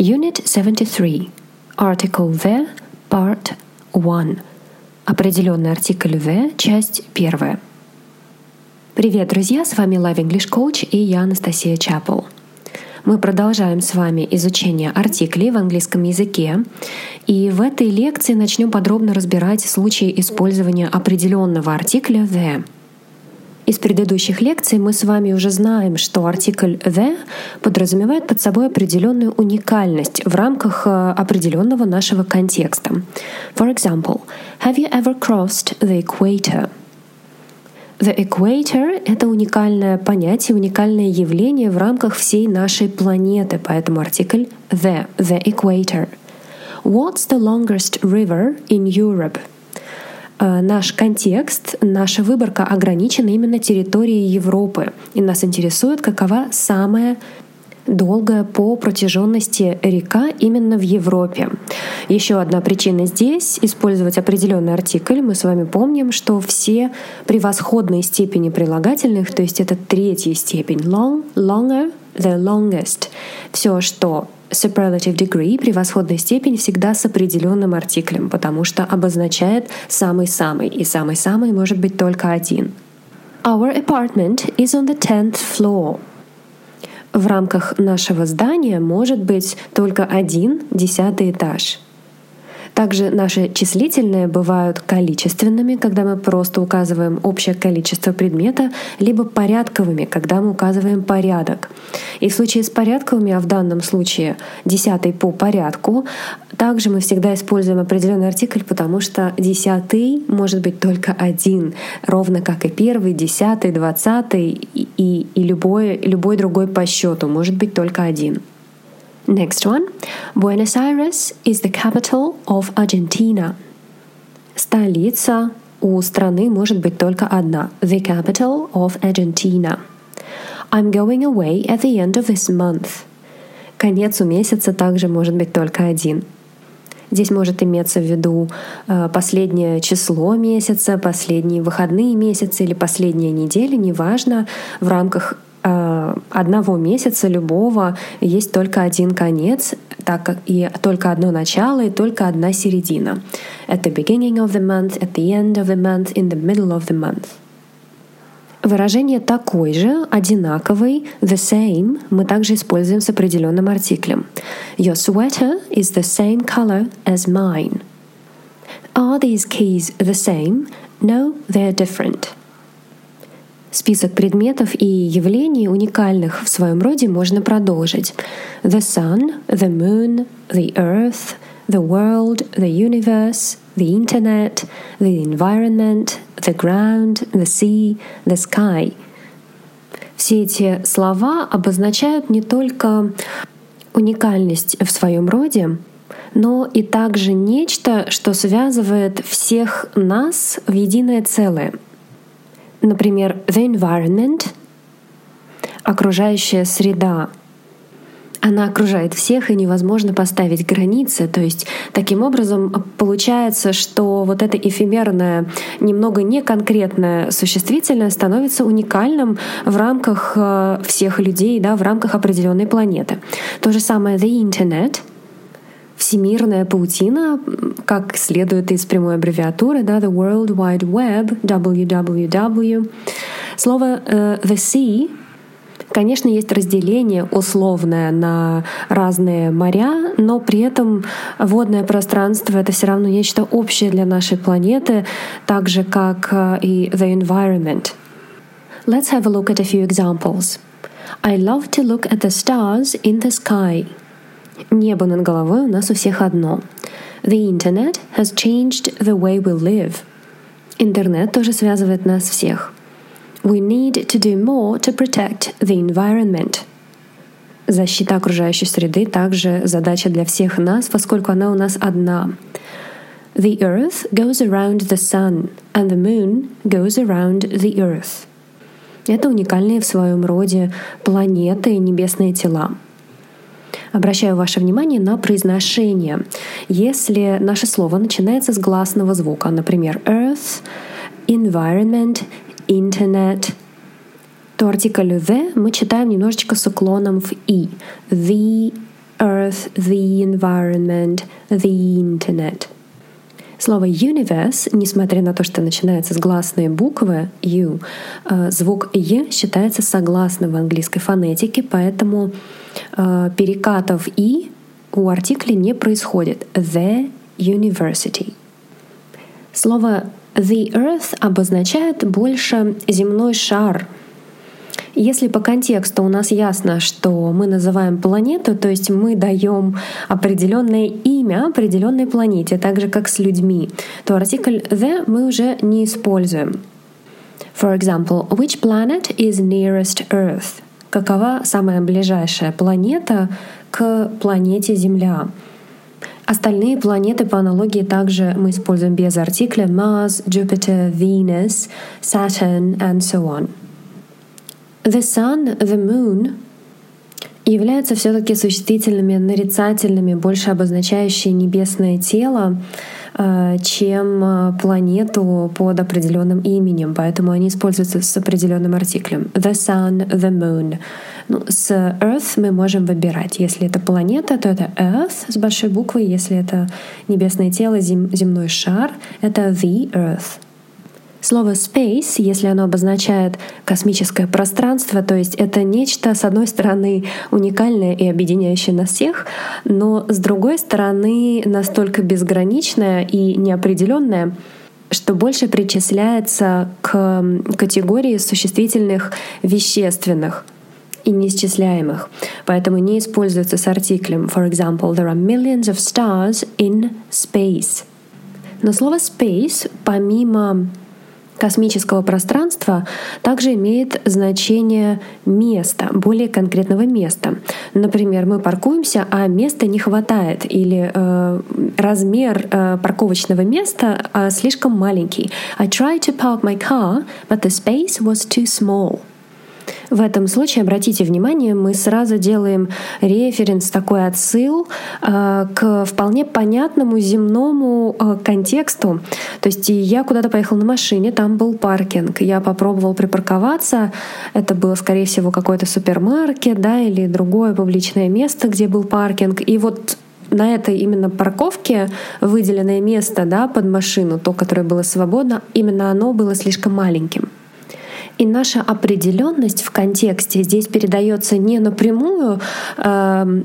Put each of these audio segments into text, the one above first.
Unit 73. Article the, Part 1. Определенный артикль the, часть первая. Привет, друзья! С вами Live English Coach и я Анастасия Чапл. Мы продолжаем с вами изучение артиклей в английском языке. И в этой лекции начнем подробно разбирать случаи использования определенного артикля the — из предыдущих лекций мы с вами уже знаем, что артикль the подразумевает под собой определенную уникальность в рамках э, определенного нашего контекста. For example, have you ever crossed the equator? The equator — это уникальное понятие, уникальное явление в рамках всей нашей планеты, поэтому артикль the, the equator. What's the longest river in Europe? Э, наш контекст, наша выборка ограничена именно территорией Европы. И нас интересует, какова самая долгая по протяженности река именно в Европе. Еще одна причина здесь — использовать определенный артикль. Мы с вами помним, что все превосходные степени прилагательных, то есть это третья степень long, longer, the longest. Все, что superlative degree, превосходная степень, всегда с определенным артиклем, потому что обозначает самый-самый, и самый-самый может быть только один. Our apartment is on the tenth floor. В рамках нашего здания может быть только один десятый этаж — также наши числительные бывают количественными, когда мы просто указываем общее количество предмета, либо порядковыми, когда мы указываем порядок. И в случае с порядковыми, а в данном случае десятый по порядку, также мы всегда используем определенный артикль, потому что десятый может быть только один, ровно как и первый, десятый, двадцатый и, и, любой, любой другой по счету может быть только один. Next one. Buenos Aires is the capital of Argentina. Столица у страны может быть только одна. The capital of Argentina. I'm going away at the end of this month. Конец у месяца также может быть только один. Здесь может иметься в виду э, последнее число месяца, последние выходные месяца или последняя неделя, неважно, в рамках одного месяца любого есть только один конец, так как и только одно начало и только одна середина. At the beginning of the month, at the end of the month, in the middle of the month. Выражение такой же, одинаковый, the same, мы также используем с определенным артиклем. Your sweater is the same color as mine. Are these keys the same? No, they're different. Список предметов и явлений, уникальных в своем роде, можно продолжить. The sun, the moon, the earth, the world, the universe, the internet, the environment, the ground, the sea, the sky. Все эти слова обозначают не только уникальность в своем роде, но и также нечто, что связывает всех нас в единое целое — Например, the environment, окружающая среда, она окружает всех, и невозможно поставить границы. То есть таким образом получается, что вот это эфемерное, немного неконкретное существительное становится уникальным в рамках э, всех людей, да, в рамках определенной планеты. То же самое the internet — всемирная паутина, как следует из прямой аббревиатуры, да, the World Wide Web, WWW. Слово uh, the sea Конечно, есть разделение условное на разные моря, но при этом водное пространство — это все равно нечто общее для нашей планеты, так же, как э, и the environment. Let's have a look at a few examples. I love to look at the stars in the sky — Небо над головой у нас у всех одно. The internet has changed the way we live. Интернет тоже связывает нас всех. We need to do more to protect the environment. Защита окружающей среды также задача для всех нас, поскольку она у нас одна. The earth goes around the sun, and the moon goes around the earth. Это уникальные в своем роде планеты и небесные тела. Обращаю ваше внимание на произношение. Если наше слово начинается с гласного звука, например, earth, environment, internet, то артикль the мы читаем немножечко с уклоном в и. The earth, the environment, the internet. Слово universe, несмотря на то, что начинается с гласной буквы U, э, звук E считается согласным в английской фонетике, поэтому э, перекатов И у артикля не происходит. The university. Слово the earth обозначает больше земной шар — если по контексту у нас ясно, что мы называем планету, то есть мы даем определенное имя определенной планете, так же как с людьми, то артикль the мы уже не используем. For example, which planet is nearest Earth? Какова самая ближайшая планета к планете Земля? Остальные планеты по аналогии также мы используем без артикля Mars, Jupiter, Venus, Saturn and so on. The sun, the moon являются все-таки существительными нарицательными, больше обозначающие небесное тело, э, чем э, планету под определенным именем, поэтому они используются с определенным артиклем. The sun, the moon. Ну, с Earth мы можем выбирать. Если это планета, то это Earth с большой буквы. Если это небесное тело, зем, земной шар, это the Earth. Слово space, если оно обозначает космическое пространство, то есть это нечто, с одной стороны, уникальное и объединяющее нас всех, но с другой стороны, настолько безграничное и неопределенное, что больше причисляется к категории существительных вещественных и неисчисляемых, поэтому не используется с артиклем. For example, there are millions of stars in space. Но слово space, помимо космического пространства также имеет значение места, более конкретного места. Например, мы паркуемся, а места не хватает, или э, размер э, парковочного места э, слишком маленький. I tried to park my car, but the space was too small. В этом случае, обратите внимание, мы сразу делаем референс, такой отсыл э, к вполне понятному земному э, контексту. То есть я куда-то поехал на машине, там был паркинг. Я попробовал припарковаться. Это было, скорее всего, какой-то супермаркет да, или другое публичное место, где был паркинг. И вот на этой именно парковке выделенное место да, под машину, то, которое было свободно, именно оно было слишком маленьким. И наша определенность в контексте здесь передается не напрямую э,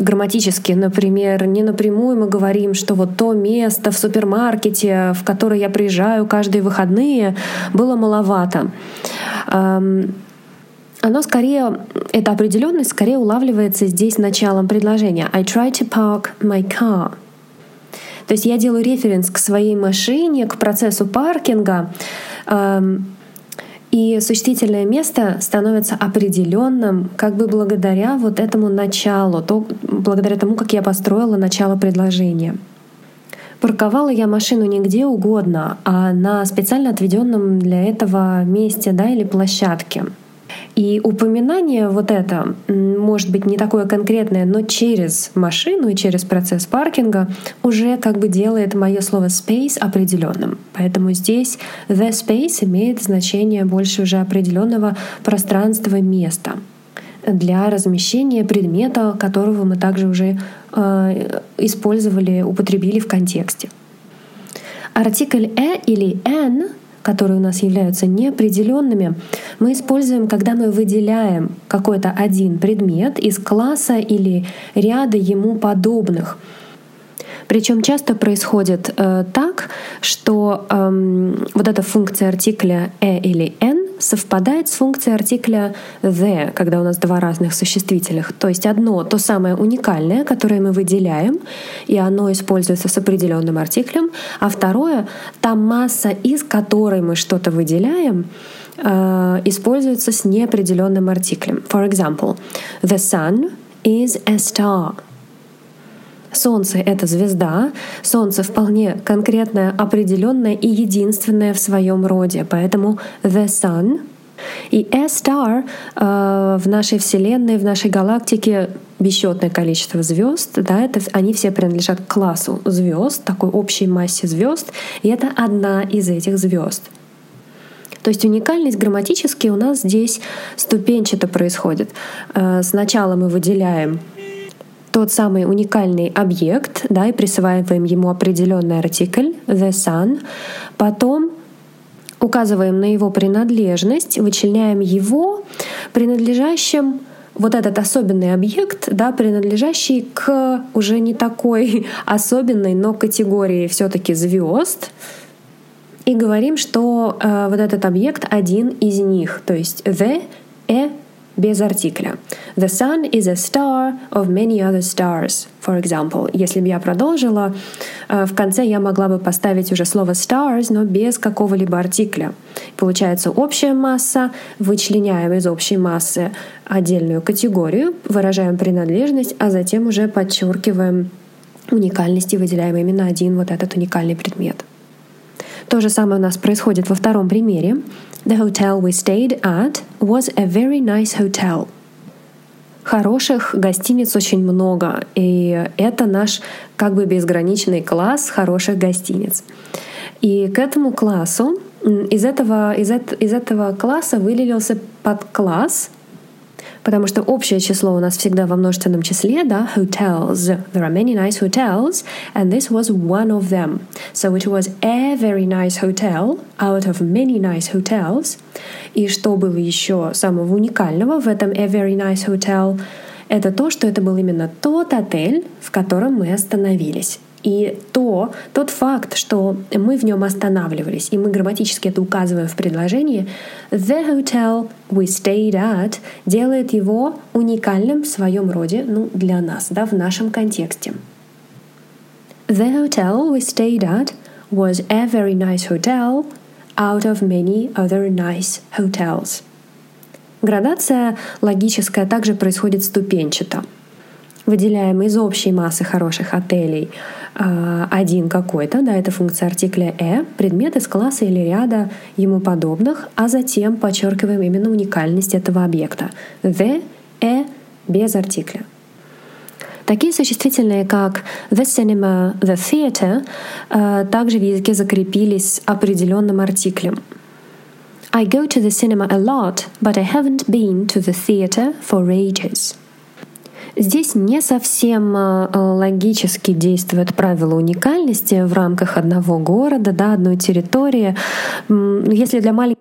грамматически, например, не напрямую мы говорим, что вот то место в супермаркете, в которое я приезжаю каждые выходные, было маловато. Э, оно скорее, эта определенность скорее улавливается здесь началом предложения. I try to park my car. То есть я делаю референс к своей машине, к процессу паркинга. Эм, и существительное место становится определенным как бы благодаря вот этому началу, то, благодаря тому, как я построила начало предложения. Парковала я машину не где угодно, а на специально отведенном для этого месте да, или площадке. И упоминание вот это, может быть, не такое конкретное, но через машину и через процесс паркинга уже как бы делает мое слово space определенным. Поэтому здесь the space имеет значение больше уже определенного пространства места для размещения предмета, которого мы также уже э, использовали, употребили в контексте. Артикль «э» или «н» которые у нас являются неопределенными, мы используем, когда мы выделяем какой-то один предмет из класса или ряда ему подобных. Причем часто происходит э, так, что э, вот эта функция артикля «э» или «n» совпадает с функцией артикля the, когда у нас два разных существителя. То есть одно то самое уникальное, которое мы выделяем, и оно используется с определенным артиклем, а второе та масса, из которой мы что-то выделяем, э, используется с неопределенным артиклем. For example, the sun is a star. Солнце — это звезда. Солнце вполне конкретное, определенное и единственное в своем роде. Поэтому the sun и a star э, в нашей Вселенной, в нашей галактике бесчетное количество звезд, да, это они все принадлежат к классу звезд, такой общей массе звезд, и это одна из этих звезд. То есть уникальность грамматически у нас здесь ступенчато происходит. Э, сначала мы выделяем тот самый уникальный объект, да, и присваиваем ему определенный артикль the sun. Потом указываем на его принадлежность, вычленяем его принадлежащим вот этот особенный объект, да, принадлежащий к уже не такой особенной, но категории все-таки звезд, и говорим, что э, вот этот объект один из них, то есть the, a, без артикля. The sun is a star of many other stars, for example. Если бы я продолжила, э, в конце я могла бы поставить уже слово stars, но без какого-либо артикля. Получается общая масса, вычленяем из общей массы отдельную категорию, выражаем принадлежность, а затем уже подчеркиваем уникальность и выделяем именно один вот этот уникальный предмет. То же самое у нас происходит во втором примере. The hotel we stayed at was a very nice hotel. Хороших гостиниц очень много, и это наш как бы безграничный класс хороших гостиниц. И к этому классу, из этого, из, из этого класса вылился подкласс, потому что общее число у нас всегда во множественном числе, да, hotels. There are many nice hotels, and this was one of them. So it was a very nice hotel out of many nice hotels. И что было еще самого уникального в этом a very nice hotel, это то, что это был именно тот отель, в котором мы остановились. И то, тот факт, что мы в нем останавливались, и мы грамматически это указываем в предложении, the hotel we stayed at делает его уникальным в своем роде, ну, для нас, да, в нашем контексте. The hotel we stayed at was a very nice hotel out of many other nice hotels. Градация логическая также происходит ступенчато. Выделяем из общей массы хороших отелей один какой-то, да, это функция артикля «э», предмет из класса или ряда ему подобных, а затем подчеркиваем именно уникальность этого объекта. «The», «э» без артикля. Такие существительные, как the cinema, the theater, а, также в языке закрепились определенным артиклем. I go to the cinema a lot, but I haven't been to the theater for ages. Здесь не совсем э, э, логически действует правило уникальности в рамках одного города, да, одной территории. Если для маленьких